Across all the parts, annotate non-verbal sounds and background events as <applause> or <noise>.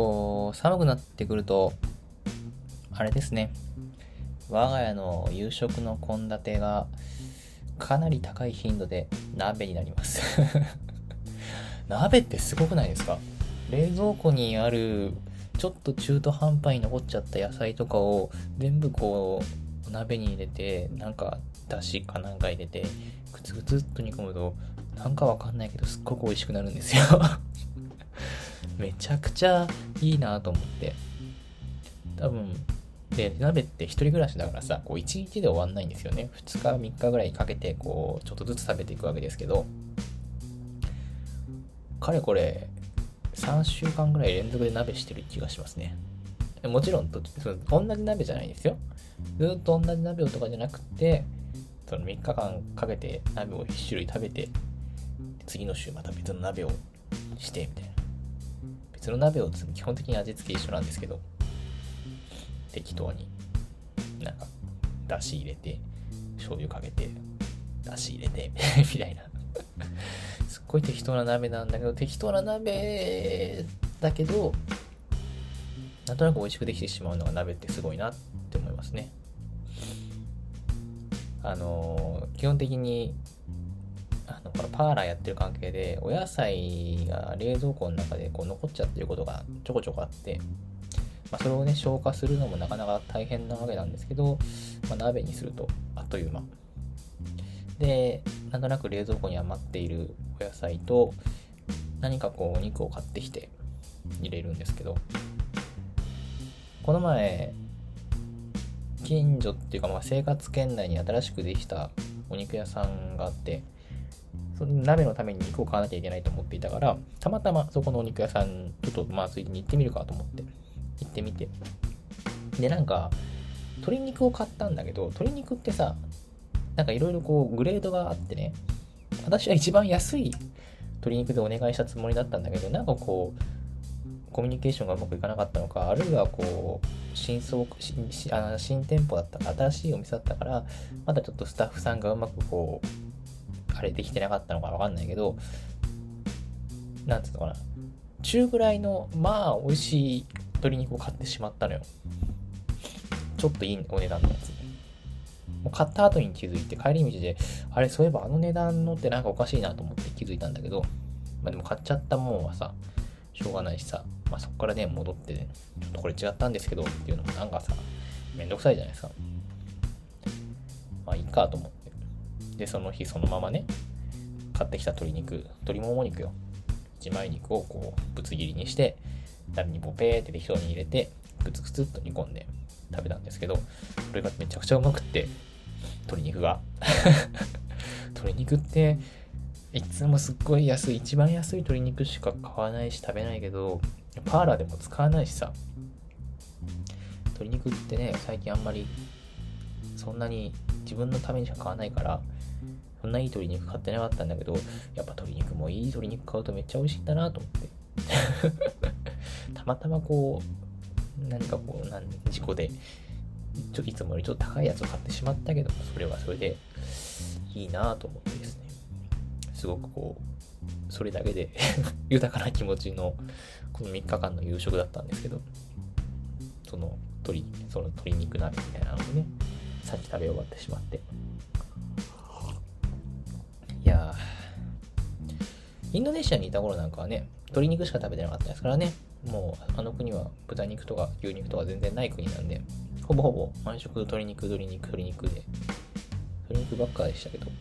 こう、寒くなってくると、あれですね。我が家の夕食の献立がかなり高い頻度で鍋になります。<laughs> 鍋ってすごくないですか？冷蔵庫にあるちょっと中途半端に残っちゃった野菜とかを全部こう鍋に入れてなんかだしかなんか入れてグツグツっと煮込むとなんかわかんないけどすっごく美味しくなるんですよ。めちゃくちゃいいなと思って。多分で鍋って一人暮らしだからさこう1日で終わんないんですよね。2日3日ぐらいかけてこうちょっとずつ食べていくわけですけど。かれこれ3週間ぐらい連続で鍋してる気がしますね。もちろんとその同じ鍋じゃないですよ。ずっと同じ鍋とかじゃなくてその3日間かけて鍋を1種類食べて次の週また別の鍋をしてみたいな。別の鍋を基本的に味付け一緒なんですけど適当になんかだし入れて醤油かけてだし入れて <laughs> みたいな。すっごい適当な鍋なんだけど適当な鍋だけどなんとなく美味しくできてしまうのが鍋ってすごいなって思いますね。あの基本的にあのこのパーラーやってる関係でお野菜が冷蔵庫の中でこう残っちゃってることがちょこちょこあってまあ、それをね、消化するのもなかなか大変なわけなんですけど、まあ、鍋にするとあっという間。で、なんとなく冷蔵庫に余っているお野菜と、何かこうお肉を買ってきて入れるんですけど、この前、近所っていうかまあ生活圏内に新しくできたお肉屋さんがあって、その鍋のために肉を買わなきゃいけないと思っていたから、たまたまそこのお肉屋さん、ちょっとまあついでに行ってみるかと思って行ってみて。で、なんか、鶏肉を買ったんだけど、鶏肉ってさ、なんかいろいろこう、グレードがあってね、私は一番安い鶏肉でお願いしたつもりだったんだけど、なんかこう、コミュニケーションがうまくいかなかったのか、あるいはこう、新装新あ新店舗だった、新しいお店だったから、まだちょっとスタッフさんがうまくこうう、あれできてなかったのかわかんないけど、なんつうのかな、中ぐらいの、まあ、美味しい鶏肉を買ってしまったのよ。ちょっといいお値段のやつ。もう買った後に気づいて、帰り道で、あれ、そういえばあの値段のってなんかおかしいなと思って気づいたんだけど、まあでも買っちゃったもんはさ、しょうがないしさ、まあそこからね、戻って、ね、ちょっとこれ違ったんですけどっていうのもなんかさ、めんどくさいじゃないですか。まあいいかと思って。で、その日そのままね、買ってきた鶏肉、鶏もも肉よ。一枚肉をこう、ぶつ切りにして、鍋にボペーって適当に入れて、グツグツっと煮込んで食べたんですけど、これがめちゃくちゃうまくって、鶏肉が。<laughs> 鶏肉って、いつもすっごい安い、一番安い鶏肉しか買わないし食べないけど、パーラーでも使わないしさ、鶏肉ってね、最近あんまり、そんなに自分のためにしか買わないから、そんないい鶏肉買ってなかったんだけど、やっぱ鶏肉もいい鶏肉買うとめっちゃ美味しいんだなと思って。<laughs> たまたまこう、何かこう、なん事故で、ちょいつもよりちょっと高いやつを買ってしまったけど、それはそれでいいなと思ってですね、すごくこう、それだけで <laughs> 豊かな気持ちの、この3日間の夕食だったんですけど、その鶏、その鶏肉鍋みたいなのをね、さっき食べ終わってしまって。いやインドネシアにいた頃なんかはね、鶏肉しか食べてなかったですからね。もう、あの国は豚肉とか牛肉とか全然ない国なんで、ほぼほぼ毎食鶏肉、鶏肉、鶏肉で、鶏肉ばっかでしたけど、や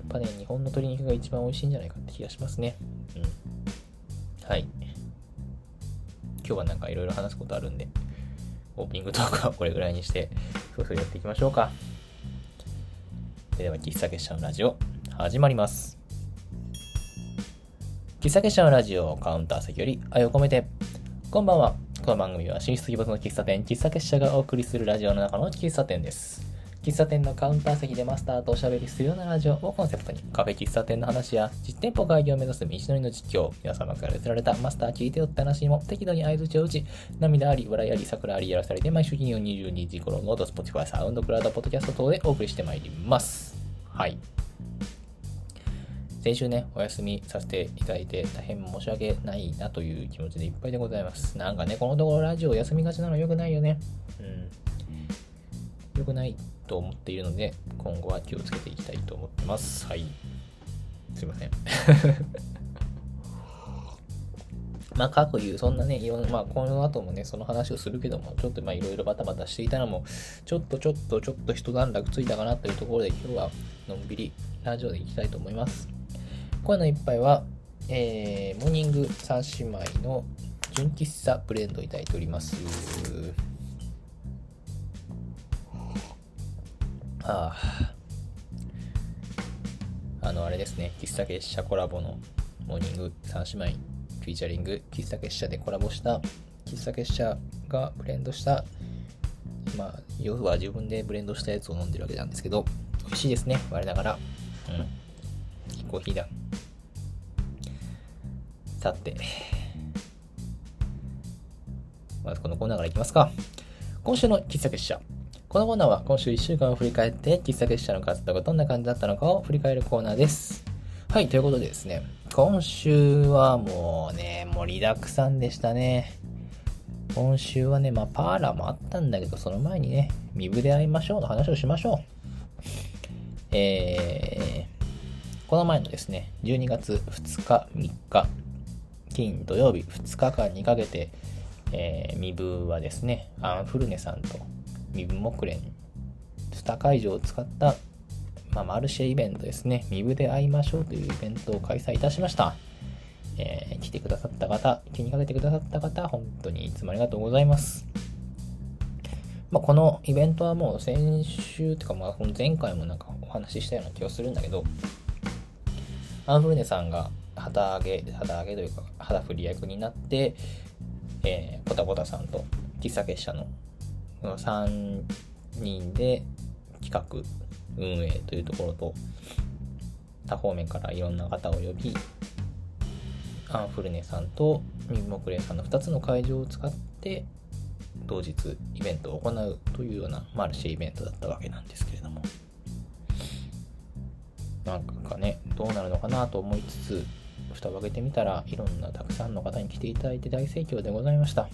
っぱね、日本の鶏肉が一番美味しいんじゃないかって気がしますね。うん。はい。今日はなんかいろいろ話すことあるんで、オープニングトークはこれぐらいにして、そろそろやっていきましょうか。では、喫茶結社のラジオ、始まります。喫茶結社のラジオカウンター席より愛を込めて。こんばんは。この番組は進出鬼没の喫茶店、喫茶結社がお送りするラジオの中の喫茶店です。喫茶店のカウンター席でマスターとおしゃべりするようなラジオをコンセプトに、カフェ喫茶店の話や実店舗開業を目指す道のりの実況、皆様から寄せられたマスター聞いてよって話も適度に合図を打ち、涙あり、笑いあり、桜ありやらされて毎週金曜22時頃のド、Spotify、サウンドクラウド、ポッドキャスト等でお送りしてまいります。はい。先週ね、お休みさせていただいて、大変申し訳ないなという気持ちでいっぱいでございます。なんかね、このところラジオ休みがちなの良くないよね。うん。良くないと思っているので、今後は気をつけていきたいと思ってます。はい。すいません。<laughs> まあ、各言う、そんなね、いろんな、まあ、この後もね、その話をするけども、ちょっとまあ、いろいろバタバタしていたのも、ちょっとちょっとちょっと一段落ついたかなというところで、今日はのんびりラジオでいきたいと思います。今夜の一杯は、えー、モーニング三姉妹の純喫茶ブレンドいただいております。ああ。あの、あれですね、喫茶結社コラボのモーニング三姉妹フィーチャリング喫茶結社でコラボした喫茶結社がブレンドしたまあ要は自分でブレンドしたやつを飲んでるわけなんですけど美味しいですね。我ながら。うん。コーヒーだ。さて。まずこのコーナーからいきますか。今週の喫茶結社このコーナーは今週1週間を振り返って喫茶結社の活動がどんな感じだったのかを振り返るコーナーですはい、ということでですね、今週はもうね、盛りだくさんでしたね。今週はね、まあ、パーラーもあったんだけど、その前にね、身分で会いましょうの話をしましょう。えー、この前のですね、12月2日、3日、金土曜日2日間にかけて、えー、身分はですね、アンフルネさんと身分木蓮、スタ会場を使ったまあ、マルシェイベントですね、身分で会いましょうというイベントを開催いたしました。えー、来てくださった方、気にかけてくださった方、本当にいつもありがとうございます。まあ、このイベントはもう先週とか、まあ、前回もなんかお話ししたような気がするんだけど、アンフルネさんが旗揚げ、旗揚げというか、肌振り役になって、えー、ポタポタさんと喫茶結社の3人で企画運営というところと、他方面からいろんな方を呼び、アンフルネさんとミンモクレイさんの2つの会場を使って、同日イベントを行うというようなマルシェイベントだったわけなんですけれども。なんかね、どうなるのかなと思いつつ、蓋を開けてみたらいろんなたくさんの方に来ていただいて大盛況でございました。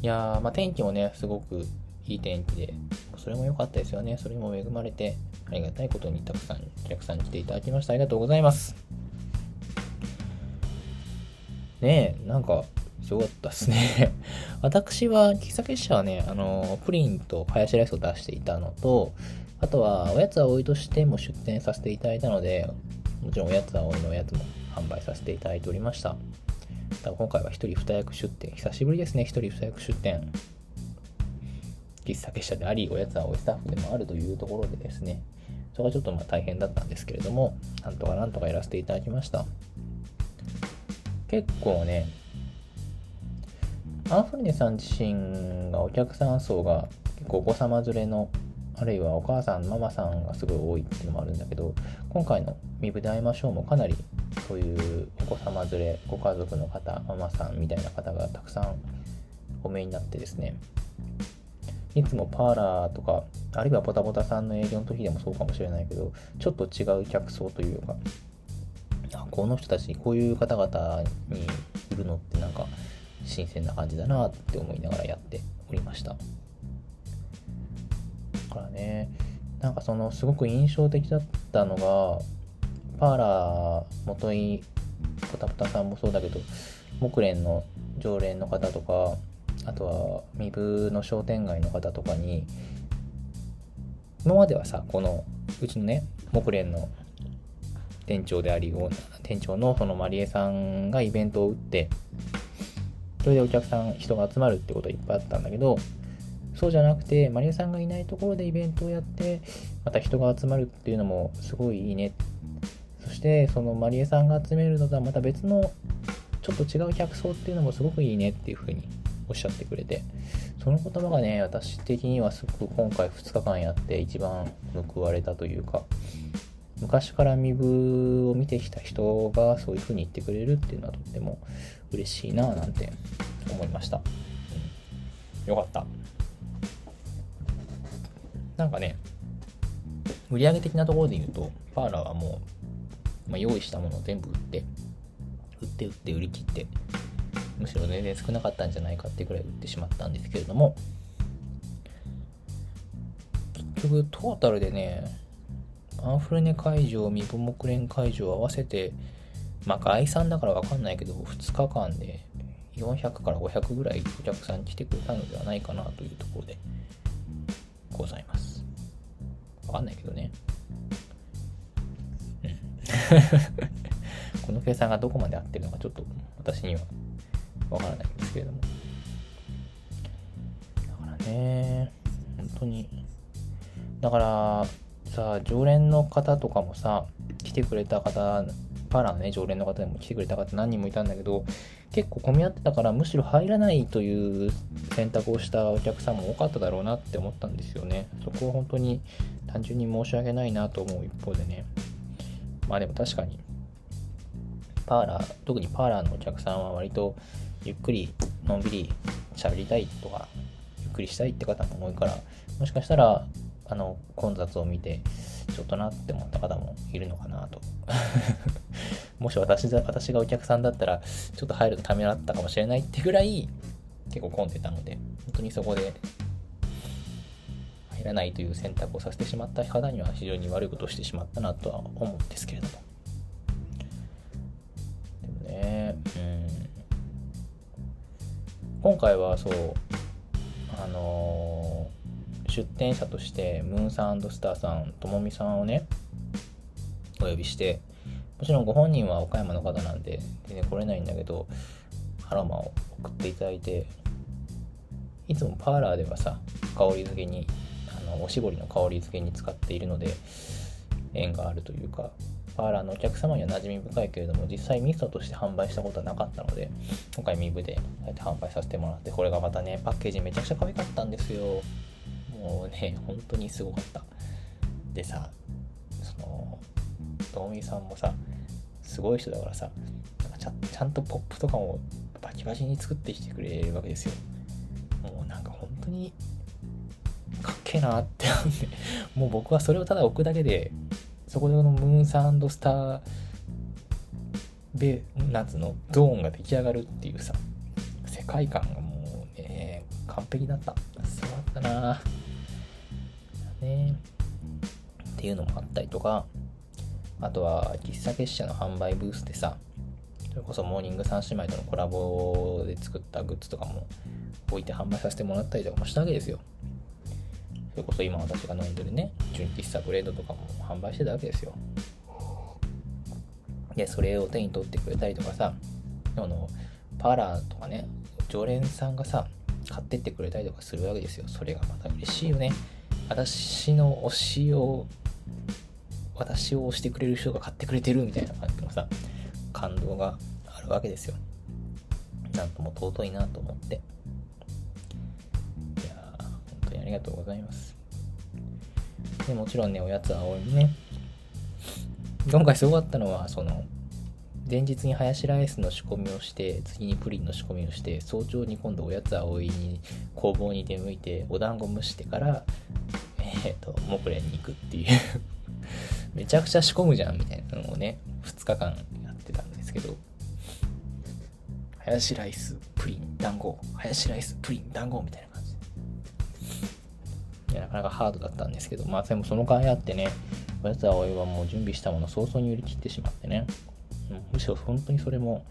いやー、まあ、天気もね、すごくいい天気で、それも良かったですよね。それも恵まれて、ありがたいことにたくさんお客さんに来ていただきました。ありがとうございます。ねえ、なんか、すごかったですね。<laughs> 私は、喫茶結社はね、あの、プリンとハヤシライスを出していたのと、あとは、おやつはおいとしても出店させていただいたので、もちろんおやつはおいのおやつも販売させていただいておりました。多分今回は一人二役出店。久しぶりですね、一人二役出店。喫茶結社であり、おやつはおいスタッフでもあるというところでですね、それがちょっとまあ大変だったんですけれども、なんとかなんとかやらせていただきました。結構ね、アンフルネさん自身がお客さん層が結構お子様連れのあるいはお母さん、ママさんがすごい多いっていうのもあるんだけど、今回の身分で会いましょうもかなりそういうお子様連れ、ご家族の方、ママさんみたいな方がたくさんお見えになってですね、いつもパーラーとか、あるいはポタポタさんの営業の時でもそうかもしれないけど、ちょっと違う客層というか、この人たち、こういう方々にいるのってなんか新鮮な感じだなって思いながらやっておりました。からね、なんかそのすごく印象的だったのが、パーラー元井ポタポタさんもそうだけど、木蓮の常連の方とか、あとは身分の商店街の方とかに今まではさこのうちのね木蓮の店長であり店長のそのまりえさんがイベントを打ってそれでお客さん人が集まるってことはいっぱいあったんだけどそうじゃなくてまりえさんがいないところでイベントをやってまた人が集まるっていうのもすごいいいねそしてそのまりえさんが集めるのとはまた別のちょっと違う客層っていうのもすごくいいねっていうふうにおっしゃってくれて、その言葉がね、私的にはすごく今回2日間やって一番報われたというか、昔から身分を見てきた人がそういう風に言ってくれるっていうのはとっても嬉しいなぁなんて思いました。よかった。なんかね、売上的なところで言うと、パーラーはもまあ、用意したものを全部売って売って売って売り切ってむしろ全然少なかったんじゃないかってくらい売ってしまったんですけれども結局トータルでねアンフルネ会場ミボモクレン会場合わせてまあ概算だからわかんないけど2日間で400から500ぐらいお客さん来てくれたのではないかなというところでございます。わかんないけどね。<laughs> この計算がどこまで合ってるのかちょっと私にはわからないんですけれども。だからね本当に。だからさ常連の方とかもさ来てくれた方パーラーのね常連の方でも来てくれた方何人もいたんだけど結構混み合ってたからむしろ入らないという選択をしたお客さんも多かっただろうなって思ったんですよね。そこは本当に単純に申し訳ないなと思う一方でね。まあでも確かにパーラー特にパーラーのお客さんは割とゆっくりのんびり喋りたいとかゆっくりしたいって方も多いからもしかしたらあの混雑を見てちょっとなって思った方もいるのかなと。<laughs> もし私私がお客さんだったらちょっと入るとためらったかもしれないってぐらい結構混んでたので本当にそこで入らないという選択をさせてしまった方には非常に悪いことをしてしまったなとは思うんですけれども。でもねうん。今回はそうあのー出店者としてムーンサンスターさんともみさんをねお呼びしてもちろんご本人は岡山の方なんで全然来れないんだけどアロマを送っていただいていつもパーラーではさ香り付けにあのおしぼりの香り付けに使っているので縁があるというかパーラーのお客様には馴染み深いけれども実際ミストとして販売したことはなかったので今回ミブでこうやって販売させてもらってこれがまたねパッケージめちゃくちゃ可愛かったんですよ。もうね <laughs> 本当にすごかった。でさそのともみさんもさすごい人だからさなんかちゃちゃんとポップとかもバキバキに作ってきてくれるわけですよ。もうなんか本当にかっけえなって思って。<laughs> もう僕はそれをただ置くだけでそこでこのムーンサンドスターベナツのゾーンが出来上がるっていうさ世界観がもうね完璧だった。すごかったな。ね。っていうのもあったりとかあとは喫茶結社の販売ブースでさそれこそモーニング三姉妹とのコラボで作ったグッズとかも置いて販売させてもらったりとかもしたわけですよ。それこそ今私が飲んでるね純喫茶ブレードとかも販売してたわけですよ。でそれを手に取ってくれたりとかさあのパーラーとかね常連さんがさ買ってってくれたりとかするわけですよ。それがまた嬉しいよね。私の推しを私を推してくれる人が買ってくれてるみたいな感じのさ感動があるわけですよ。なんとも尊いなと思って。いや本当にありがとうございます。でもちろんねおやつは多いね。今回すごかったのはその前日にハヤシライスの仕込みをして次にプリンの仕込みをして早朝に今度おやつ葵に工房に出向いてお団子蒸してからえっ、ー、とモクレンに行くっていう。<laughs> めちゃくちゃ仕込むじゃんみたいなのをね2日間やってたんですけど。ハヤシライスプリン団子。ハヤシライスプリン団子みたいな感じ。いやなかなかハードだったんですけどまあでもその甲斐あってねおやつ葵はもう準備したもの早々に売り切ってしまってね。むしろ本当にそれも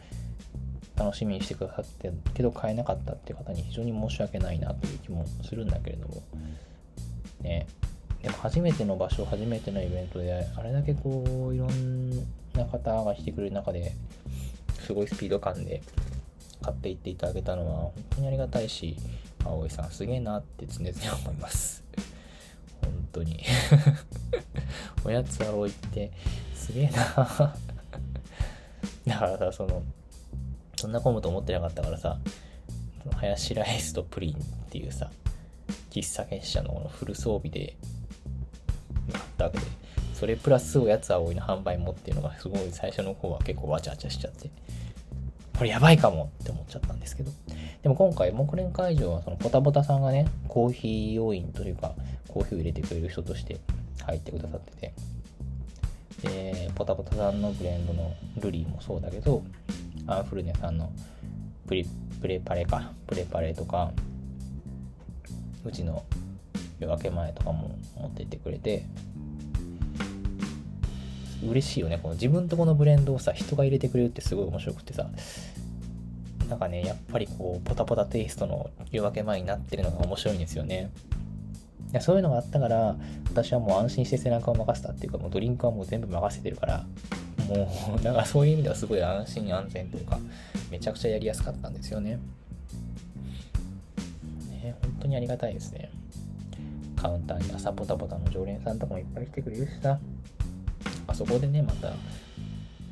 楽しみにしてくださってけど買えなかったっていう方に非常に申し訳ないなという気もするんだけれども。ね。でも初めての場所初めてのイベントであれだけこういろんな方が来てくれる中ですごいスピード感で買っていっていただけたのは本当にありがたいし葵さんすげえなって常々思います。本当に。<laughs> おやつ葵ってすげえなだからさ、その、そんな混むと思ってなかったからさ、ハヤシライスとプリンっていうさ、喫茶結社のフル装備で買ったわけで、それプラスおやつ葵の販売もっていうのがすごい最初の方は結構わちゃわちゃしちゃって、これやばいかもって思っちゃったんですけど、でも今回、木蓮会場はそのポタポタさんがね、コーヒー要員というか、コーヒーを入れてくれる人として入ってくださってて、で、ポタポタさんのブレンドのルリーもそうだけど、アンフルネさんのプリプレパレか、プレパレとか、うちの夜明け前とかも持ってってくれて、嬉しいよね。この自分とこのブレンドをさ、人が入れてくれるってすごい面白くてさ、なんかね、やっぱりこう、ポタポタテイストの夜明け前になってるのが面白いんですよね。いやそういうのがあったから、私はもう安心して背中を任せたっていうか、もうドリンクはもう全部任せてるから、もう、だからそういう意味ではすごい安心安全というか、めちゃくちゃやりやすかったんですよね。ね、本当にありがたいですね。カウンターに朝ポタポタの常連さんとかもいっぱい来てくれるしさ、あそこでね、また、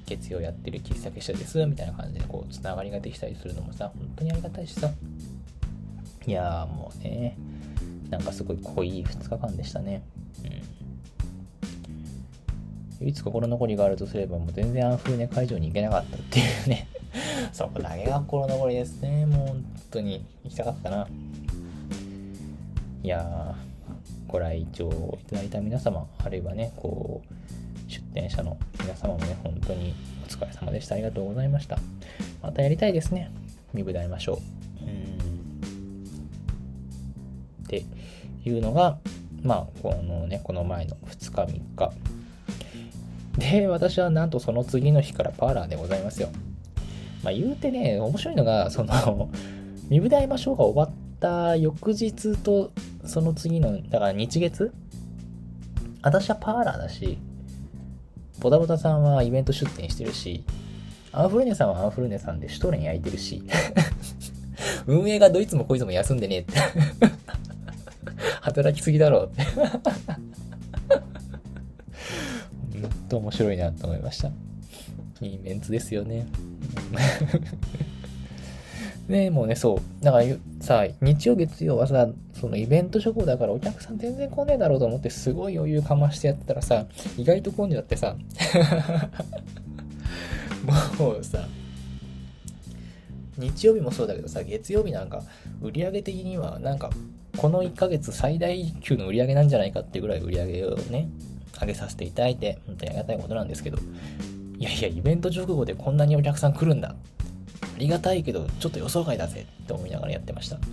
月曜やってる喫茶結社ですみたいな感じでこうつながりができたりするのもさ本当にありがたいしさいやーもうねなんかすごい濃い2日間でしたねうん唯一心残りがあるとすればもう全然アンフルネ会場に行けなかったっていうね <laughs> そこだけが心残りですねもう本当に行きたかったないやーご来場いただいた皆様あるいはねこう出店者の皆様もね、本当にお疲れ様でした。ありがとうございました。またやりたいですね。見舞台ましょう。うん。っていうのが、まあ、このね、この前の2日3日。で、私はなんとその次の日からパーラーでございますよ。まあ、言うてね、面白いのが、その、<laughs> 見舞台ましょうが終わった翌日と、その次の、だから日月？私はパーラーだし、ボタボタさんはイベント出店してるし、アンフルネさんはアンフルネさんでシュトレン焼いてるし、<laughs> 運営がどいつもこいつも休んでねって働きすぎだろうってほんと面白いなと思いました。いいメンツですよね。<laughs> ねもうね、そう。だからさ、日曜月曜はさ、そのイベント処方だからお客さん全然来ねえだろうと思ってすごい余裕かましてやってたらさ、意外と混んじゃってさ、<laughs> もうさ、日曜日もそうだけどさ、月曜日なんか売り上げ的にはなんかこの1ヶ月最大級の売り上げなんじゃないかってぐらい売り上げをね、上げさせていただいて、本当にありがたいことなんですけど、いやいや、イベント直後でこんなにお客さん来るんだありがたいけど、ちょっと予想外だぜって思いながらやってました。<laughs>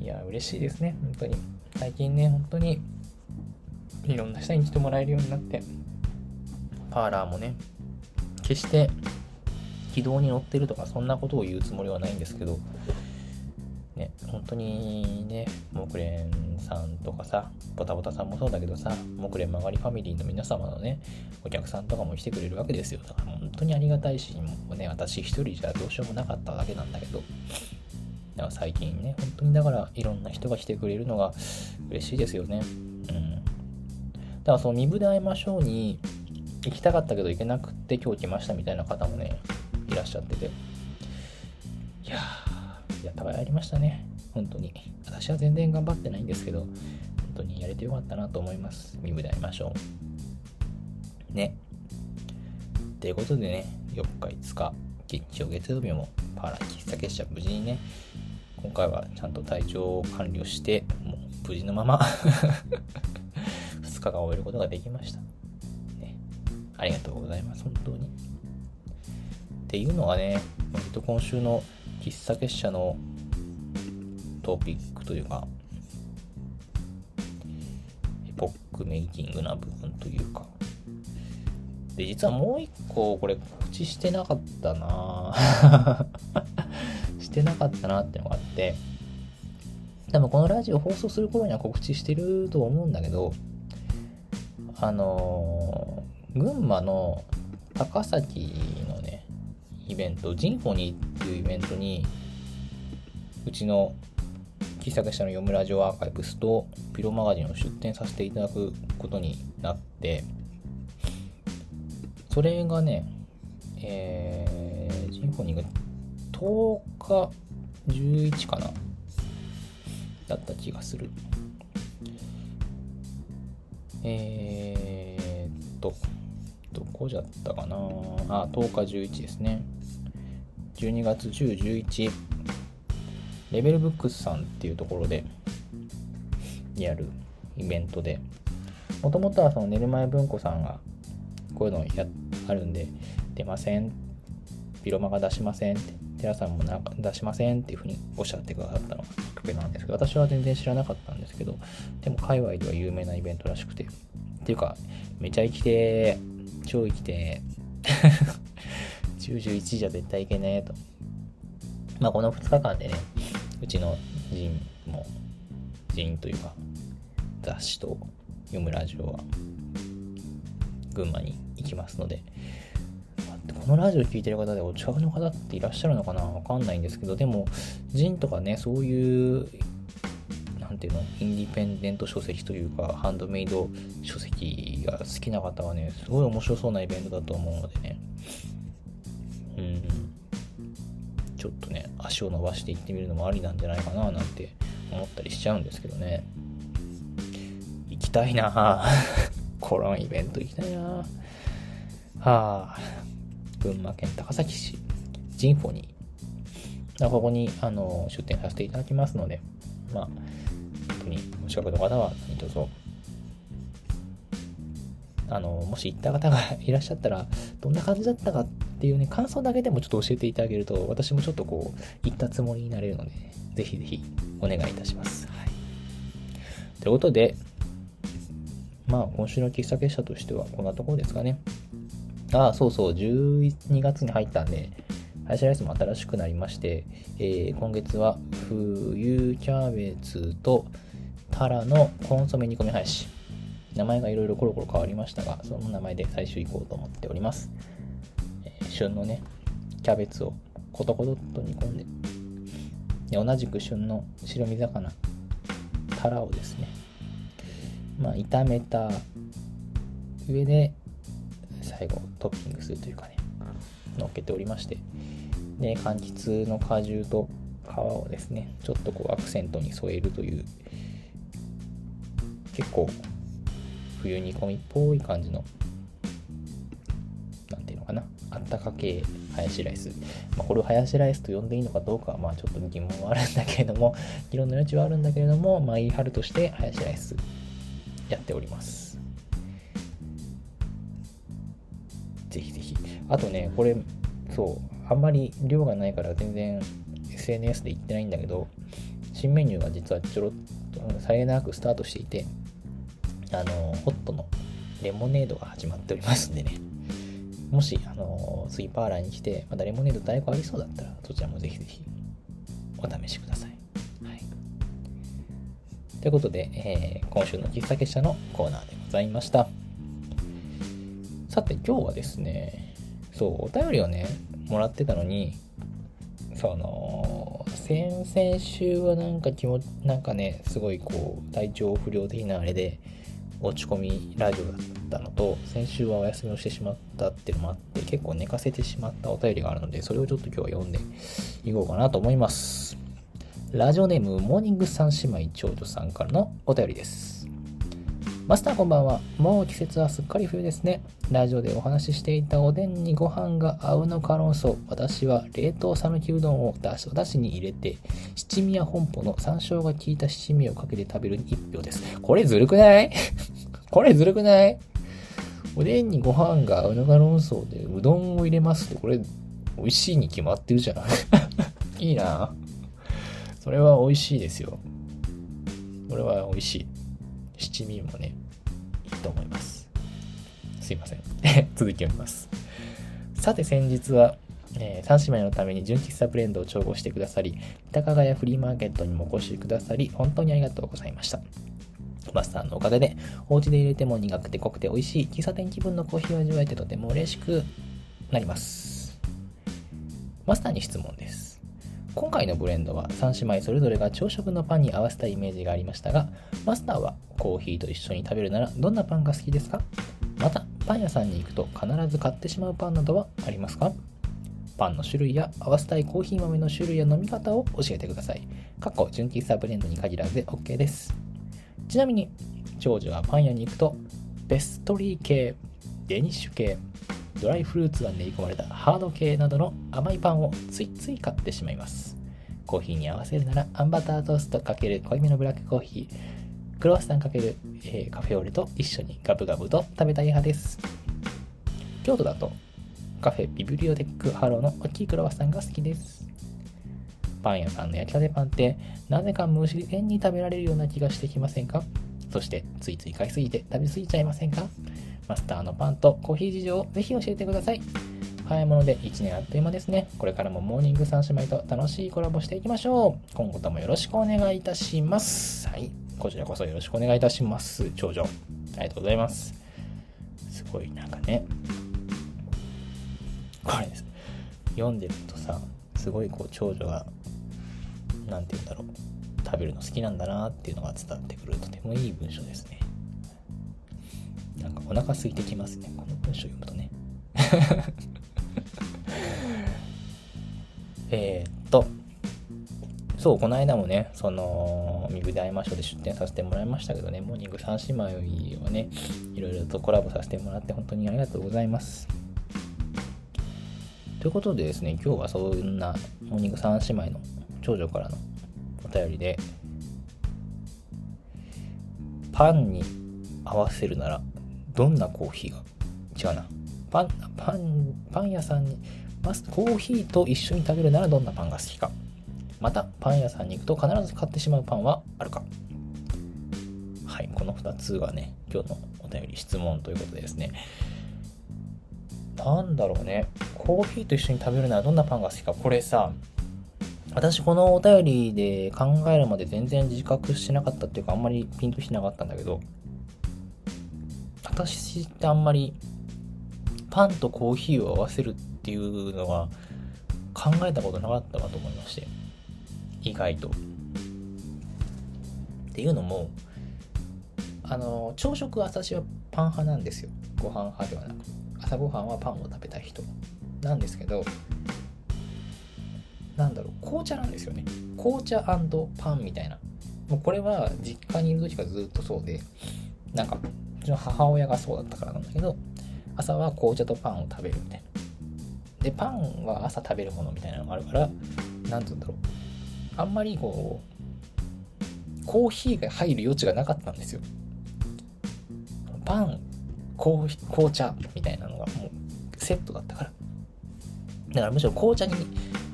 いや、嬉しいですね、本当に。最近ね、本当に、いろんな人に来てもらえるようになって、パーラーもね、決して軌道に乗ってるとか、そんなことを言うつもりはないんですけど、ね、本当にね、木蓮さんとかさ、ボタボタさんもそうだけどさ、木蓮曲がりファミリーの皆様のね、お客さんとかも来てくれるわけですよ。だから本当にありがたいし、もうね、私一人じゃどうしようもなかっただけなんだけど、だから最近ね、本当にだからいろんな人が来てくれるのが嬉しいですよね。うん。だからその身分で会いましょうに行きたかったけど行けなくって今日来ましたみたいな方もね、いらっしゃってて。いや、った場合ありましたね。本当に。私は全然頑張ってないんですけど、本当にやれてよかったなと思います。身分で会いましょう。ね。ということでね、4日5日、月曜月曜日もパーラ喫茶結社無事にね、今回はちゃんと体調を管理をして、もう無事のまま <laughs> 2日が終えることができました。ね、ありがとうございます、本当に。っていうのがね、割と今週の喫茶結社のトピックというか、エポックメイキングな部分というか、で、実はもう一個、これ告知してなかったな。<laughs> してなかったなってのがあって、多分このラジオ放送する頃には告知してると思うんだけど、あのー、群馬の高崎のね、イベント、ジンフォニーっていうイベントに、うちの喫茶社の読むラジオアーカイブスとピロマガジンを出展させていただくことになって、それがね、えー、ジンフォニーが10日11かなだった気がする。えー、っと、どこじゃったかな。あ、10日11ですね。12月10、11、レベルブックスさんっていうところでやるイベントで、もともとはその寝る前文庫さんがこういうのやあるんで出ません。ビロマが出しません。って寺さんもなんか出しませんっていうふうにおっしゃってくださったのがきっかけなんですけど私は全然知らなかったんですけどでも界隈では有名なイベントらしくて。っていうかめちゃ生きてー超生きて10、<laughs> 11じゃ絶対いけねえと。まあ、この2日間でね、うちの人も、人というか、雑誌と読むラジオは、群馬に行きますので、このラジオ聴いてる方でお近くの方っていらっしゃるのかな？わかんないんですけど、でも、ジンとかね、そういう、なんていうの、インディペンデント書籍というか、ハンドメイド書籍が好きな方はね、すごい面白そうなイベントだと思うのでね、うん、ちょっとね、足を伸ばしていってみるのもありなんじゃないかななんて思ったりしちゃうんですけどね。行きたいな。コロンイベント行きたいな。はあ、群馬県高崎市、ジンフォニー。ここにあの出店させていただきますので、まあ、にお近くの方は何卒あのもし行った方がいらっしゃったらどんな感じだったかっていうね感想だけでもちょっと教えていただけると私もちょっとこう行ったつもりになれるので、ね、ぜひぜひお願いいたします、はい、ということでまあ今週の喫茶結社としてはこんなところですかね。ああそうそう12月に入ったんでハヤシライスも新しくなりまして、えー、今月は冬キャベツとタラのコンソメ煮込みハヤシ名前がいろいろコロコロ変わりましたが、その名前で最終行こうと思っております。えー、旬のね、キャベツをコトコトっと煮込んで、で同じく旬の白身魚、タラをですね、まあ、炒めた上で、最後トッピングするというかね、乗っけておりまして、で、柑橘の果汁と皮をですね、ちょっとこうアクセントに添えるという、結構冬煮込みっぽい感じの、なんていうのかな、あったか系ハヤシライス。まあ、これをハヤシライスと呼んでいいのかどうかは、まあちょっと疑問はあるんだけれども、<laughs> 議論の余地はあるんだけれども、まあ言い張るとしてハヤシライスやっております。ぜひぜひ。あとね、これ、そう、あんまり量がないから全然 SNS で言ってないんだけど、新メニューが実はちょろっとさりげなくスタートしていて、あの、ホットのレモネードが始まっておりますんでね。もし、あの、スイパーラーに来て、まだレモネード在庫ありそうだったら、そちらもぜひぜひお試しください。はい。ということで、えー、今週の喫茶結社のコーナーでございました。さて、今日はですね、そう、お便りをね、もらってたのに、その、先々週はなんか気持ち、なんかね、すごいこう、体調不良的なあれで、落ち込みラジオだったのと、先週はお休みをしてしまったっていうのもあって、結構寝かせてしまったお便りがあるので、それをちょっと今日は読んでいこうかなと思います。ラジオネーム、モーニング三姉妹長女さんからのお便りです。マスターこんばんは。もう季節はすっかり冬ですね。ラジオでお話ししていたおでんにご飯が合うのか論争。私は冷凍讃岐うどんをだしおだしに入れて、七味や本舗の山椒が効いた七味をかけて食べる一票です。これずるくない？<laughs> これずるくない？おでんにご飯が合うのか論争でうどんを入れますって、これ美味しいに決まってるじゃない？<laughs> いいなそれは美味しいですよ。これは美味しい。七味もね、いいと思います。すいません。<laughs> 続き読みます。さて先日は、えー、3姉妹のために純喫茶ブレンドを調合してくださり、三鷹谷フリーマーケットにもお越しくださり、本当にありがとうございました。マスターのおかげで、お家で入れても苦くて濃くて美味しい喫茶店気分のコーヒーを味わえてとても嬉しくなります。マスターに質問です。今回のブレンドは3姉妹それぞれが朝食のパンに合わせたイメージがありましたが、マスターはコーヒーと一緒に食べるならどんなパンが好きですか？また、パン屋さんに行くと必ず買ってしまうパンなどはありますか？パンの種類や合わせたいコーヒー豆の種類や飲み方を教えてください。過去、純喫茶ブレンドに限らず OK です。ちなみに、長女はパン屋に行くと、ペストリー系、デニッシュ系、ドライフルーツが練り込まれたハード系などの甘いパンをついつい買ってしまいます。コーヒーに合わせるなら、アンバタートースト×濃いめのブラックコーヒー、クロワッサンかける、えー、カフェオレと一緒にガブガブと食べたい派です。京都だとカフェビブリオテックハローの大きいクロワッサンが好きです。パン屋さんの焼きたてパンってなぜか無限に食べられるような気がしてきませんか？そしてついつい買いすぎて食べ過ぎちゃいませんか？マスターのパンとコーヒー事情をぜひ教えてください。早いもので1年あっという間ですね。これからもモーニング三姉妹と楽しいコラボしていきましょう。今後ともよろしくお願いいたします。はい。こちらこそよろしくお願いいたします。長女。ありがとうございます。すごいなんかね、これです読んでるとさすごいこう長女が何て言うんだろう食べるの好きなんだなっていうのが伝わってくるとてもいい文章ですねなんかお腹空いてきますね。この文章読むとね。<laughs> えっとそうこの間もねその身振り会いましょうで出展させてもらいましたけどねモーニング三姉妹をねいろいろとコラボさせてもらって本当にありがとうございます。ということでですね、今日はそんなモーニング3姉妹の長女からのお便りで、パンに合わせるならどんなコーヒーが？違うな。パン、パン、パン屋さんに、まずコーヒーと一緒に食べるならどんなパンが好きか。また、パン屋さんに行くと必ず買ってしまうパンはあるか。はい、この2つがね、今日のお便り質問ということでですね、なんだろうね。コーヒーと一緒に食べるならどんなパンが好きか。これさ、私このお便りで考えるまで全然自覚してなかったっていうかあんまりピンとしなかったんだけど、私ってあんまりパンとコーヒーを合わせるっていうのは考えたことなかったなと思いまして。意外と。っていうのも、あの、朝食は私はパン派なんですよ。ご飯派ではなく。朝ごはんはパンを食べたい人なんですけどなんだろう紅茶なんですよね紅茶パンみたいなもうこれは実家にいる時からずっとそうでなんかちの母親がそうだったからなんだけど朝は紅茶とパンを食べるみたいな。でパンは朝食べるものみたいなのがあるから何て言うんだろう。あんまりこうコーヒーが入る余地がなかったんですよ。パン紅茶みたいなのがもうセットだったから。だからむしろ紅茶に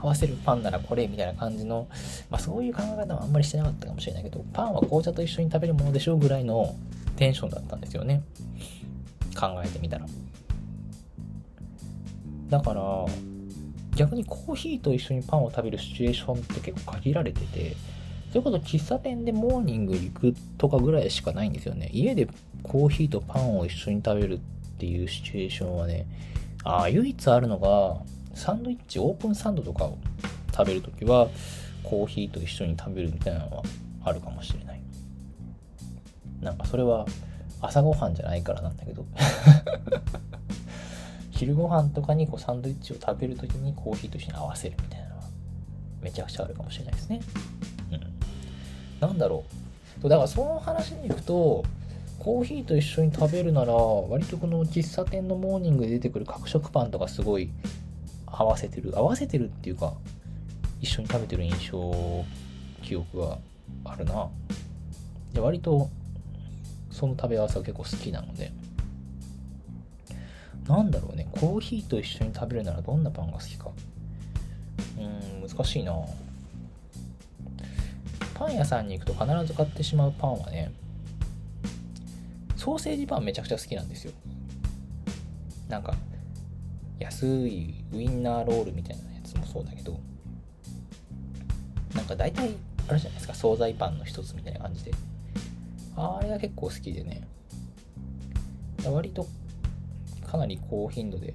合わせるパンならこれみたいな感じの、まあそういう考え方はあんまりしてなかったかもしれないけど、パンは紅茶と一緒に食べるものでしょうぐらいのテンションだったんですよね。考えてみたら。だから、逆にコーヒーと一緒にパンを食べるシチュエーションって結構限られてて、それこそ喫茶店でモーニング行くとかぐらいしかないんですよね。家でコーヒーとパンを一緒に食べるっていうシチュエーションはね、ああ、唯一あるのが、サンドイッチ、オープンサンドとかを食べるときは、コーヒーと一緒に食べるみたいなのはあるかもしれない。なんかそれは朝ごはんじゃないからなんだけど <laughs> 昼ご飯とかにこうサンドイッチを食べるときにコーヒーと一緒に合わせるみたいなのはめちゃくちゃあるかもしれないですね。うん。なんだろう。だからその話に行くと、コーヒーと一緒に食べるなら、割とこの喫茶店のモーニングで出てくる角食パンとかすごい合わせてる。合わせてるっていうか、一緒に食べてる印象、記憶があるな。で、割と、その食べ合わせは結構好きなので、なんだろうね、コーヒーと一緒に食べるならどんなパンが好きか。うーん、難しいな。パン屋さんに行くと必ず買ってしまうパンはね、ソーセージパンめちゃくちゃ好きなんですよ。なんか、安いウインナーロールみたいなやつもそうだけど、なんか大体、あるじゃないですか、惣菜パンの一つみたいな感じで。あれが結構好きでね。割とかなり高頻度で、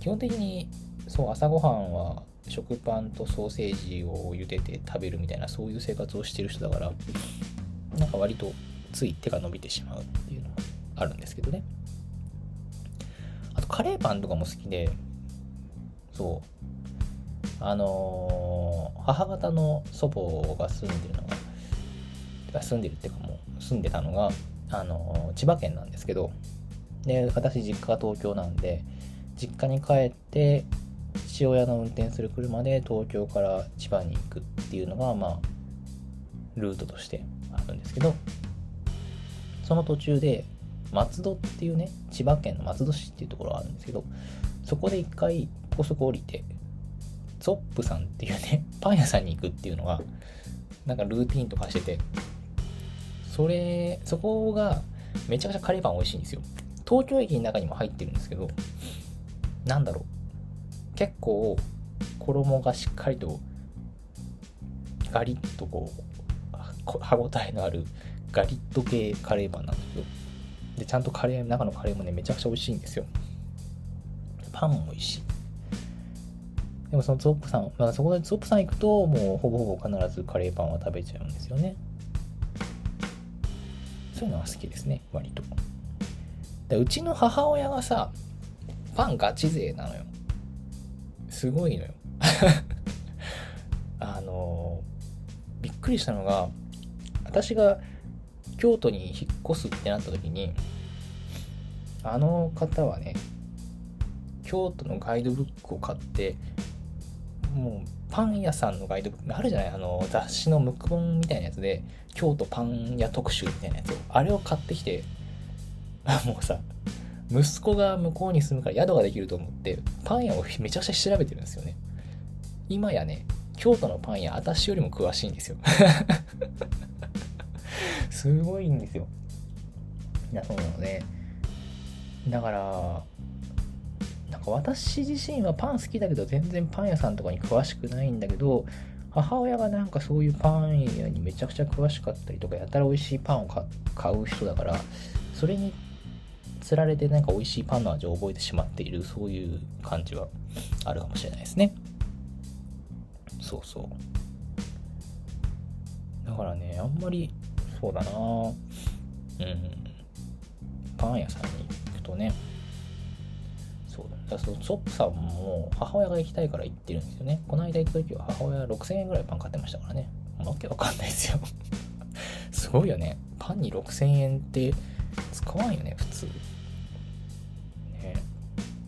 基本的にそう朝ごはんは食パンとソーセージを茹でて食べるみたいなそういう生活をしてる人だからなんか割とつい手が伸びてしまうっていうのもあるんですけどね。あとカレーパンとかも好きで、そう。あのー、母方の祖母が住んでるのが、住んでるっていうかもう住んでたのが、あの、千葉県なんですけど、で、私実家が東京なんで、実家に帰って、父親の運転する車で東京から千葉に行くっていうのが、まあ、ルートとしてあるんですけど、その途中で松戸っていうね千葉県の松戸市っていうところがあるんですけどそこで一回高速降りてゾップさんっていうねパン屋さんに行くっていうのがなんかルーティンとかしててそれそこがめちゃくちゃカレーパン美味しいんですよ。東京駅の中にも入ってるんですけどなんだろう。結構衣がしっかりとガリッとこう歯ごたえのあるガリッと系カレーパンなんですよ。でちゃんとカレー中のカレーもねめちゃくちゃ美味しいんですよ。パンも美味しい。でもそのゾップさん、まあ、そこでゾップさん行くともうほぼほぼ必ずカレーパンは食べちゃうんですよね。そういうのは好きですね割と。でうちの母親がさパンガチ勢なのよ。すごいのよ。<laughs> あのびっくりしたのが私が京都に引っ越すってなった時にあの方はね京都のガイドブックを買ってもうパン屋さんのガイドブックあるじゃないあの雑誌のムック本みたいなやつで京都パン屋特集みたいなやつをあれを買ってきて <laughs> もうさ息子が向こうに住むから宿ができると思ってパン屋をめちゃくちゃ調べてるんですよね。今やね京都のパン屋私よりも詳しいんですよ。<laughs> すごいんですよ。いやそうなのでだからなんか私自身はパン好きだけど全然パン屋さんとかに詳しくないんだけど母親がなんかそういうパン屋にめちゃくちゃ詳しかったりとかやたら美味しいパンを買う人だからそれにつられてなんか美味しいパンの味を覚えてしまっているそういう感じはあるかもしれないですね。そうそう。だからねあんまりそうだな。うん。パン屋さんに行くとねそうだ。そのソップさんも母親が行きたいから行ってるんですよね。この間行った時は母親6000円ぐらいパン買ってましたからね。わけわかんないですよ。<laughs> すごいよね。パンに6000円って使わんよね普通。ね。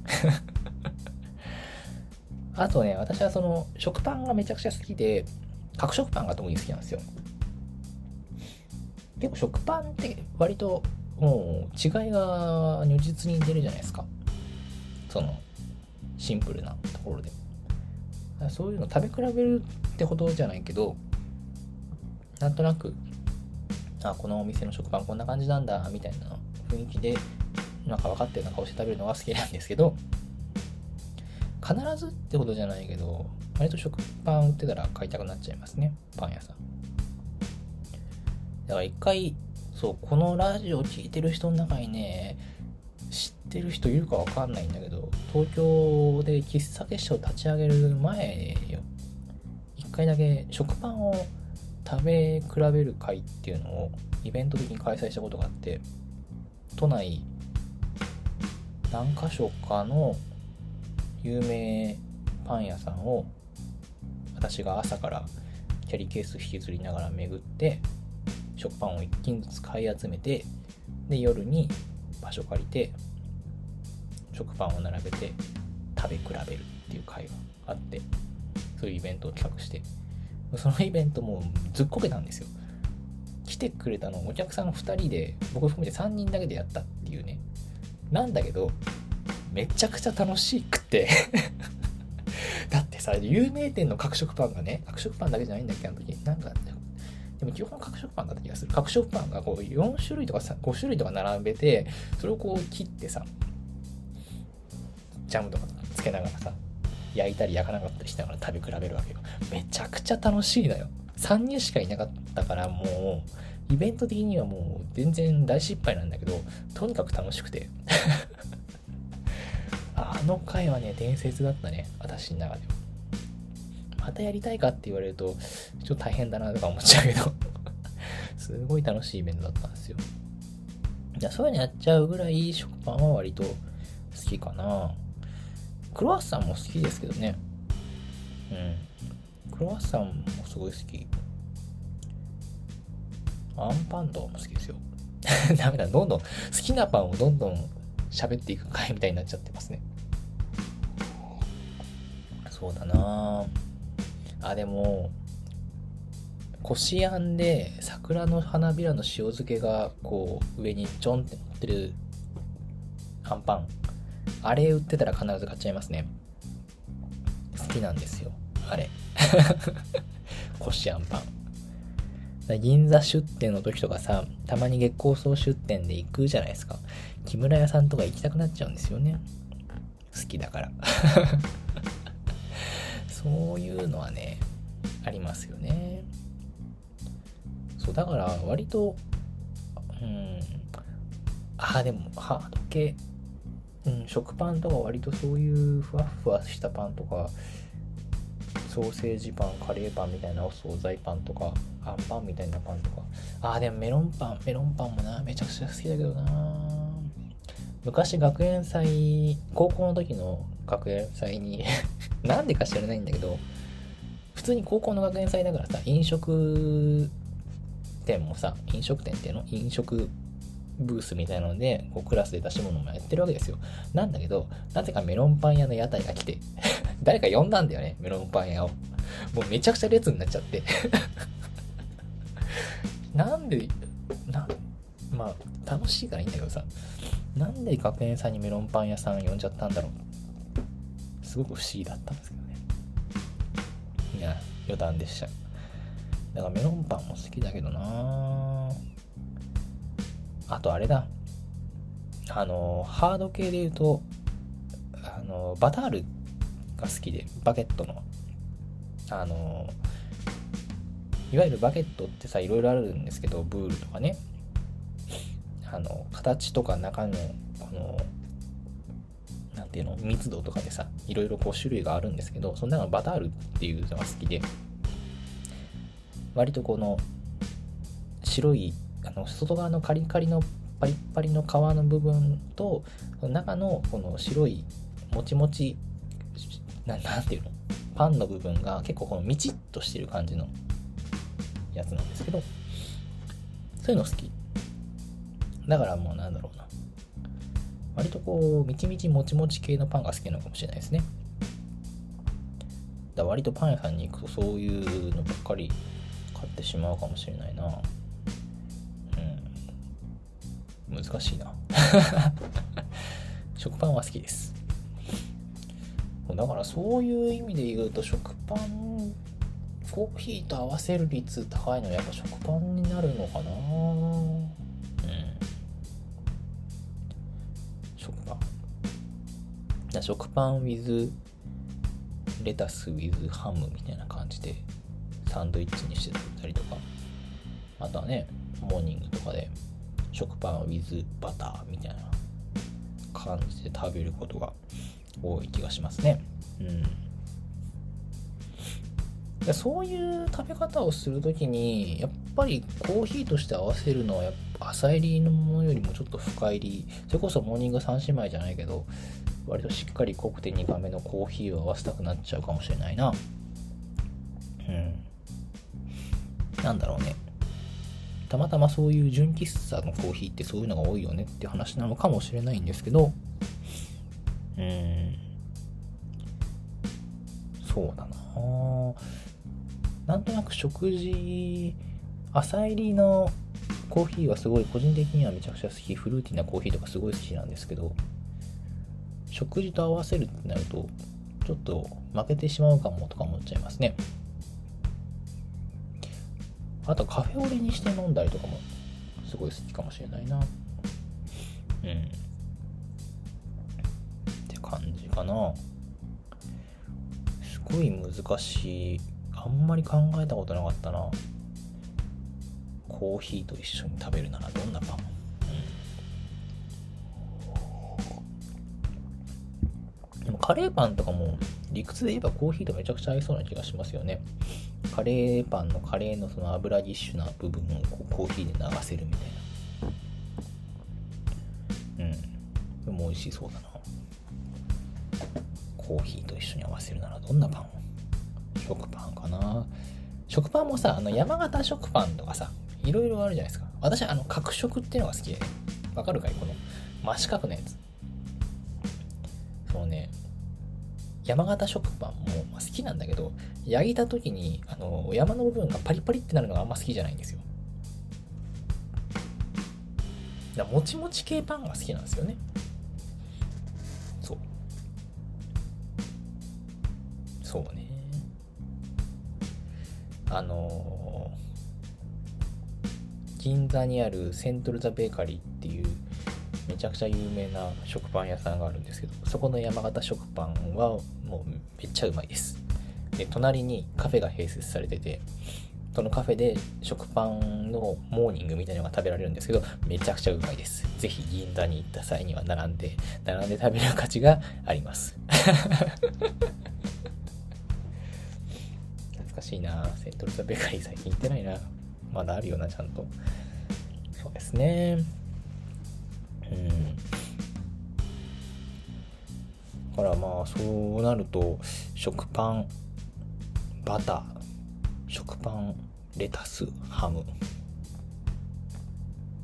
<laughs> あとね、私はその食パンがめちゃくちゃ好きで、角食パンが特に好きなんですよ。結構食パンって割ともう違いが如実に出るじゃないですか。そのシンプルなところで。そういうの食べ比べるってほどじゃないけど、なんとなく、あ、このお店の食パンこんな感じなんだ、みたいな雰囲気でなんか分かってるような顔して食べるのが好きなんですけど、必ずってことじゃないけど、割と食パン売ってたら買いたくなっちゃいますね、パン屋さん。だから一回、そう、このラジオ聴いてる人の中にね、知ってる人いるかわかんないんだけど、東京で喫茶結社を立ち上げる前よ、一回だけ食パンを食べ比べる会っていうのをイベント的に開催したことがあって、都内何か所かの有名パン屋さんを私が朝からキャリーケース引きずりながら巡って食パンを1斤ずつ買い集めてで夜に場所借りて食パンを並べて食べ比べるっていう会があってそういうイベントを企画して。そのイベントもずっこけたんですよ。来てくれたのお客さん2人で僕含めて3人だけでやったっていうね。なんだけど、めちゃくちゃ楽しくて。<laughs> だってさ、有名店の角食パンがね、角食パンだけじゃないんだっけ、あの時。なんか、でも基本角食パンだった気がする。角食パンがこう4種類とか5種類とか並べて、それをこう切ってさ、ジャムとかつけながらさ、焼いたり焼かなかったりしながら食べ比べるわけよ。めちゃくちゃ楽しいのよ。3人しかいなかったからもう、イベント的にはもう全然大失敗なんだけど、とにかく楽しくて。<laughs> あの回はね、伝説だったね、私の中では。またやりたいかって言われると、ちょっと大変だなとか思っちゃうけど <laughs> すごい楽しいイベントだったんですよ。いや、そういうのやっちゃうぐらい食パンは割と好きかな。クロワッサンも好きですけどね。うん。クロワッサンもすごい好き。アンパンとかも好きですよ。<laughs> ダメだ、どんどん、好きなパンをどんどん喋っていく回みたいになっちゃってますね。そうだなあ、でも、こしあんで桜の花びらの塩漬けがこう上にちょんって乗ってるあんパンあれ売ってたら必ず買っちゃいますね。好きなんですよ。あれ。<laughs> こしあんパン銀座出店の時とかさたまに月光荘出店で行くじゃないですか。木村屋さんとか行きたくなっちゃうんですよね。好きだから。<laughs> そういうのはねありますよね。そうだから割とうんあでもハード系うん、食パンとか割とそういうふわふわしたパンとかソーセージパンカレーパンみたいなお惣菜パンとかあんパンみたいなパンとか。あでもメロンパンメロンパンもなめちゃくちゃ好きだけどな。昔学園祭高校の時の学園祭になんでか知らないんだけど普通に高校の学園祭だからさ飲食店もさ飲食店っていうの？飲食ブースみたいなので、こうクラスで出し物もやってるわけですよ。なんだけど、なぜかメロンパン屋の屋台が来て、<laughs> 誰か呼んだんだよね、メロンパン屋を。もうめちゃくちゃ列になっちゃって <laughs> なんで、な、まあ、楽しいからいいんだけどさ、なんで学園さんにメロンパン屋さん呼んじゃったんだろう。すごく不思議だったんですけどね。いや、余談でした。だからメロンパンも好きだけどな。あとあれだ。あの、ハード系で言うと、あの、バタールが好きで、バケットの。あの、いわゆるバケットってさ、いろいろあるんですけど、ブールとかね。あの、形とか中の、この、ていうの、密度とかでさ、いろいろこう種類があるんですけど、その中のバタールっていうのが好きで、割とこの、白いあの外側のカリカリのパリッパリの皮の部分と中のこの白いもちもちななんていうの？パンの部分が結構このみちっとしてる感じのやつなんですけどそういうの好き。だからもうなんだろうな。割とこうみちみちもちもち系のパンが好きなのかもしれないですね。だ割とパン屋さんに行くとそういうのばっかり買ってしまうかもしれないな。うん。難しいな。<laughs> 食パンは好きです。だからそういう意味で言うと食パンコーヒーと合わせる率高いのはやっぱ食パンになるのかな。ン食パン with レタス with ハムみたいな感じでサンドイッチにしてたりとか。あとはねモーニングとかで食パン with バターみたいな感じで食べることが多い気がしますね。うん、そういう食べ方をする時にやっぱりコーヒーとして合わせるのはやっぱ朝入りのものよりもちょっと深入り。それこそモーニング3姉妹じゃないけど割としっかり濃くて苦めのコーヒーを合わせたくなっちゃうかもしれないな。うん。なんだろうね。たまたまそういう純喫茶のコーヒーってそういうのが多いよねって話なのかもしれないんですけど、うん、そうだな。なんとなく食事、朝入りのコーヒーはすごい個人的にはめちゃくちゃ好き、フルーティーなコーヒーとかすごい好きなんですけど、食事と合わせるってなると、ちょっと負けてしまうかもとか思っちゃいますね。あとカフェオレにして飲んだりとかもすごい好きかもしれないな。うん。って感じかな。すごい難しい。あんまり考えたことなかったな。コーヒーと一緒に食べるならどんなパン、でもカレーパンとかも理屈で言えばコーヒーとめちゃくちゃ合いそうな気がしますよね。カレーパンのカレーのその油ぎっしゅな部分をこうコーヒーで流せるみたいな。うん。でも美味しそうだな。コーヒーと一緒に合わせるならどんなパン食パンかな。食パンもさあの山形食パンとかさいろいろあるじゃないですか。私あの角食っていうのが好きで。わかるかい？この真四角のやつ。そうね。山形食パンも好きなんだけど、焼いた時に、あの、山の部分がパリパリってなるのがあんま好きじゃないんですよ。だもちもち系パンが好きなんですよね。そう。そうね。あのー、銀座にあるセントルザ・ベーカリーっていうめちゃくちゃ有名な食パン屋さんがあるんですけどそこの山形食パンはもうめっちゃうまいですで隣にカフェが併設されててそのカフェで食パンのモーニングみたいなのが食べられるんですけど、めちゃくちゃうまいです。ぜひ銀座に行った際には並んで、並んで食べる価値があります。<laughs> 懐かしいなセントルザベーカリー最近行ってないな。まだあるよな、ちゃんと。そうですね。うん。からまあ、そうなると、食パン、バター、食パン、レタス、ハム、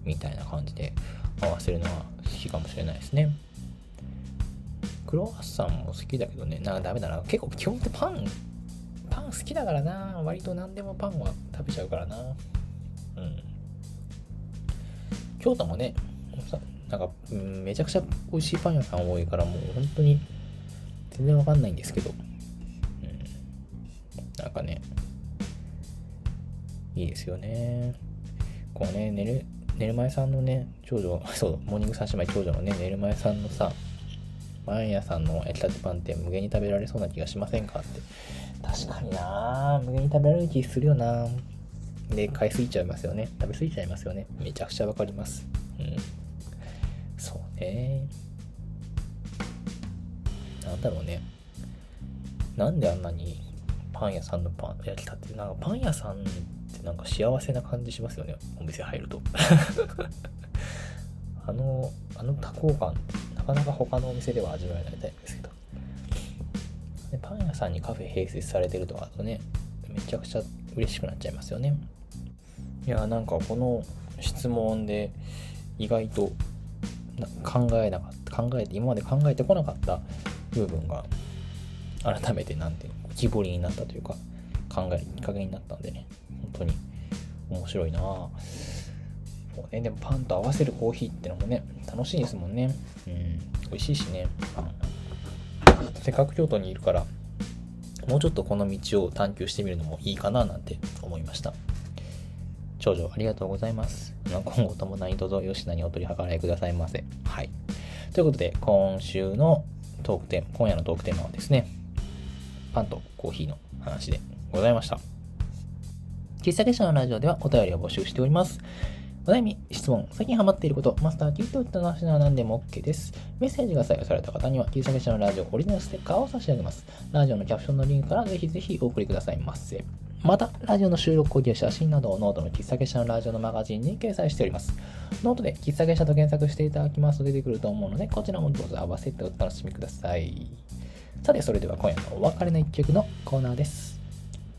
みたいな感じで合わせるのは好きかもしれないですね。クロワッサンも好きだけどね、なんかダメだな。結構基本ってパン、パン好きだからな。割と何でもパンは食べちゃうからな。うん。京都もね、なんか、うん、めちゃくちゃ美味しいパン屋さん多いから、もう本当に全然わかんないんですけど、うん、なんかね、いいですよね。こうね、寝る、寝る前さんのね、長女、<laughs> そう、モーニング三姉妹長女のね、寝る前さんのさ、パン屋さんの焼きたてパンって無限に食べられそうな気がしませんかって。確かにな無限に食べられる気するよなで、買いすぎちゃいますよね。食べ過ぎちゃいますよね。めちゃくちゃわかります。うん。そうね。なんだろうね。なんであんなにパン屋さんのパン焼きたて、なんかパン屋さんってなんか幸せな感じしますよね。お店入ると。<laughs> あのあの多幸感なかなか他のお店では味わえないタイプですけど。でパン屋さんにカフェ併設されてるとかだとねめちゃくちゃ嬉しくなっちゃいますよね。いやなんかこの質問で意外と考えなかった考えて今まで考えてこなかった部分が改めてなんて浮き彫りになったというか考えるきっかけになったんでね本当に面白いなそうね、でもパンと合わせるコーヒーってのもね、楽しいですもんね。うん、美味しいしね。せっかく京都にいるから、もうちょっとこの道を探求してみるのもいいかななんて思いました。長女、ありがとうございます。今後とも何卒吉田にお取り計らいくださいませ。はい。ということで、今週のトークテーマ、今夜のトークテーマはですね、パンとコーヒーの話でございました。喫茶結社のラジオではお便りを募集しております。お悩み、質問、最近ハマっていること、マスター、聞いてほしい話なら何でも OK です。メッセージが採用された方には、喫茶結社のラジオオリジナルステッカーを差し上げます。ラジオのキャプションのリンクからぜひぜひお送りくださいませ。また、ラジオの収録後記や写真などをノートの喫茶結社のラジオのマガジンに掲載しております。ノートで喫茶結社と検索していただきますと出てくると思うので、こちらもどうぞ合わせてお楽しみください。さて、それでは今夜のお別れの一曲のコーナーです。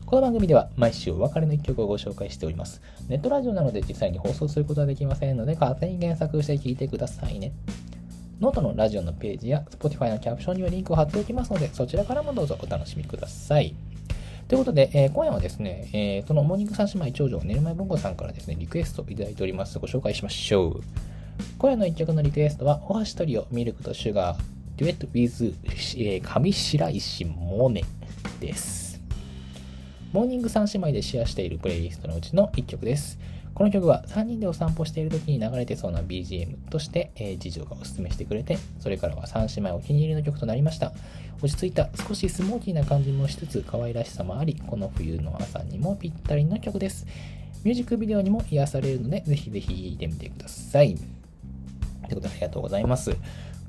この番組では毎週お別れの一曲をご紹介しております。ネットラジオなので実際に放送することはできませんので、勝手に検索して聴いてくださいね。ノートのラジオのページや Spotify のキャプションにはリンクを貼っておきますので、そちらからもどうぞお楽しみください。ということで、えー、今夜はですね、えー、そのモーニング三姉妹長女、寝る前ぼんごさんからですね、リクエストいただいております。ご紹介しましょう。今夜の一曲のリクエストは、大橋トリオ、ミルクとシュガー、デュエット with、えー、上白石萌音です。モーニング三姉妹でシェアしているプレイリストのうちの一曲です。この曲は3人でお散歩している時に流れてそうな BGM として、えー、次女がおすすめしてくれて、それからは3姉妹お気に入りの曲となりました。落ち着いた少しスモーキーな感じもしつつ可愛らしさもあり、この冬の朝にもぴったりの曲です。ミュージックビデオにも癒されるので、ぜひぜひ聴いてみてください。ということでありがとうございます。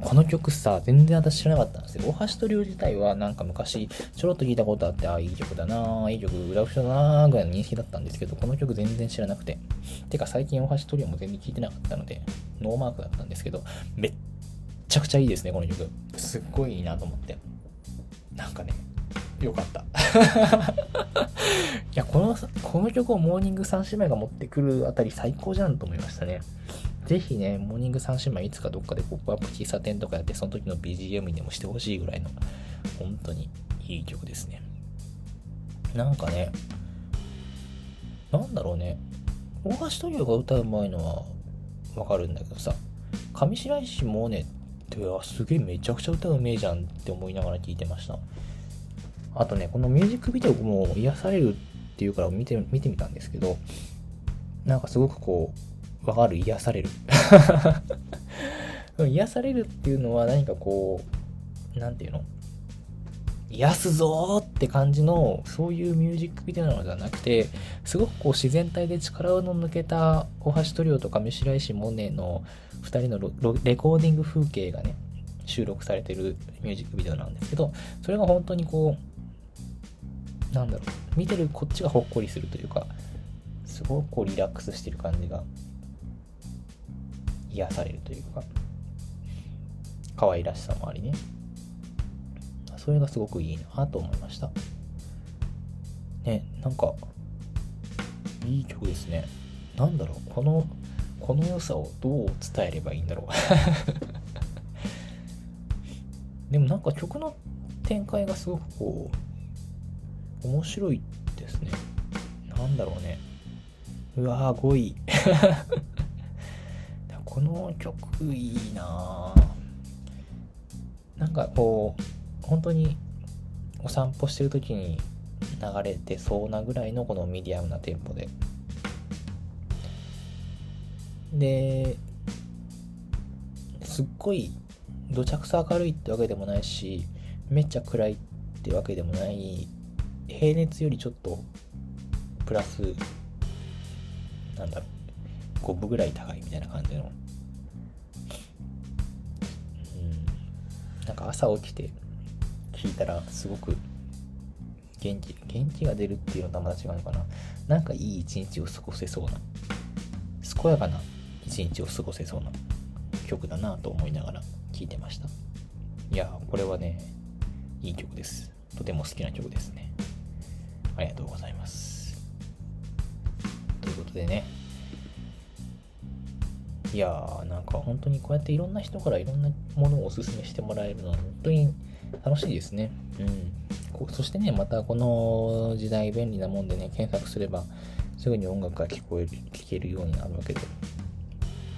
この曲さ、全然私知らなかったんですよ。大橋トリオ自体はなんか昔ちょろっと聞いたことあって、ああ、いい曲だなぁ、いい曲、裏フだな、ぐらいの認識だったんですけど、この曲全然知らなくて。てか最近大橋トリオも全然聞いてなかったので、ノーマークだったんですけど、めっちゃくちゃいいですね、この曲。すっごいいいなと思って。なんかね、よかった。<laughs> いや、この、この曲をモーニング3姉妹が持ってくるあたり最高じゃんと思いましたね。ぜひね、モーニング三姉妹いつかどっかでポップアップ喫茶店とかやって、その時の BGM にでもしてほしいぐらいの、本当にいい曲ですね。なんかね、なんだろうね、大橋トリオが歌う前のはわかるんだけどさ、上白石萌音ってすげえめちゃくちゃ歌うめえじゃんって思いながら聞いてました。あとね、このミュージックビデオも癒されるっていうから見て見てみたんですけど、なんかすごくこう、わかる、癒される。<laughs> 癒されるっていうのは何かこう、なんていうの？癒すぞーって感じの、そういうミュージックビデオなのではなくて、すごくこう自然体で力の抜けた大橋トリオとか上白石萌音の2人のレコーディング風景がね、収録されてるミュージックビデオなんですけど、それが本当にこう、なんだろう、見てるこっちがほっこりするというか、すごくこうリラックスしてる感じが癒されるというか、可愛らしさもありね。それがすごくいいなと思いました。ね、なんか、いい曲ですね。なんだろう、この、この良さをどう伝えればいいんだろう。<laughs> でもなんか曲の展開がすごくこう、面白いですね。なんだろうね。うわー、5位。この曲いいな。なんかこう、本当にお散歩してる時に流れてそうなぐらいのこのミディアムなテンポで。で、すっごいどちゃくそ明るいってわけでもないし、めっちゃ暗いってわけでもない。平熱よりちょっとプラスなんだ5分ぐらい高いみたいな感じの。なんか朝起きて聞いたらすごく元気元気が出るっていうのとまた違うのかな。なんかいい一日を過ごせそうな健やかな一日を過ごせそうな曲だなと思いながら聴いてました。いやこれはねいい曲です。とても好きな曲ですね。ありがとうございます。ということでね、いやー、なんか本当にこうやっていろんな人からいろんなものをおすすめしてもらえるのは本当に楽しいですね。うん。そしてね、またこの時代便利なもんでね、検索すればすぐに音楽が聞こえる、聞けるようになるわけで。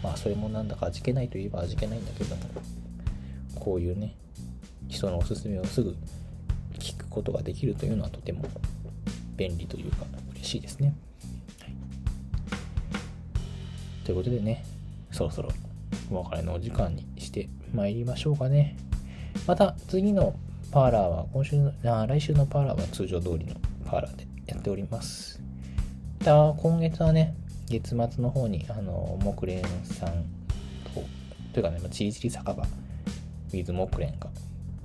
まあそれもなんだか味気ないといえば味気ないんだけども、こういうね、人のおすすめをすぐ聞くことができるというのはとても便利というか嬉しいですね。はい、ということでね、そろそろお別れのお時間にしてまいりましょうかね。また次のパーラーは今週の、あ来週のパーラーは通常通りのパーラーでやっております。た今月はね、月末の方に、あの、木蓮さんと、というかね、チリチリ酒場、ウィズ木蓮が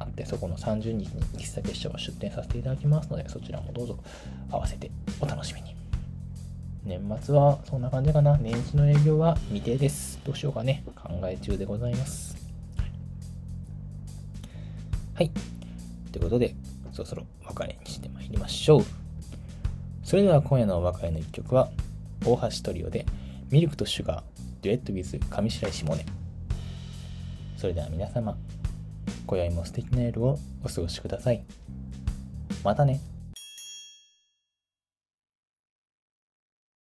あって、そこの30日に喫茶結社を出店させていただきますので、そちらもどうぞ合わせてお楽しみに。年末はそんな感じかな。年始の営業は未定です。どうしようかね。考え中でございます。はい。ということで、そろそろお別れにしてまいりましょう。それでは今夜のお別れの一曲は、大橋トリオで、ミルクとシュガー、デュエットウィズ上白石萌音。それでは皆様、今宵も素敵な夜をお過ごしください。またね。